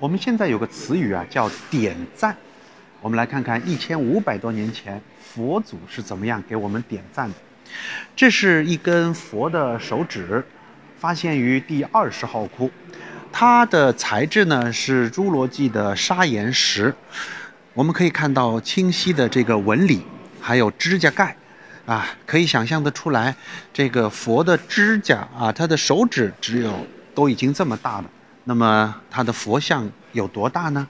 我们现在有个词语啊，叫点赞。我们来看看一千五百多年前佛祖是怎么样给我们点赞的。这是一根佛的手指，发现于第二十号窟，它的材质呢是侏罗纪的砂岩石。我们可以看到清晰的这个纹理，还有指甲盖，啊，可以想象得出来，这个佛的指甲啊，他的手指只有都已经这么大了。那么它的佛像有多大呢？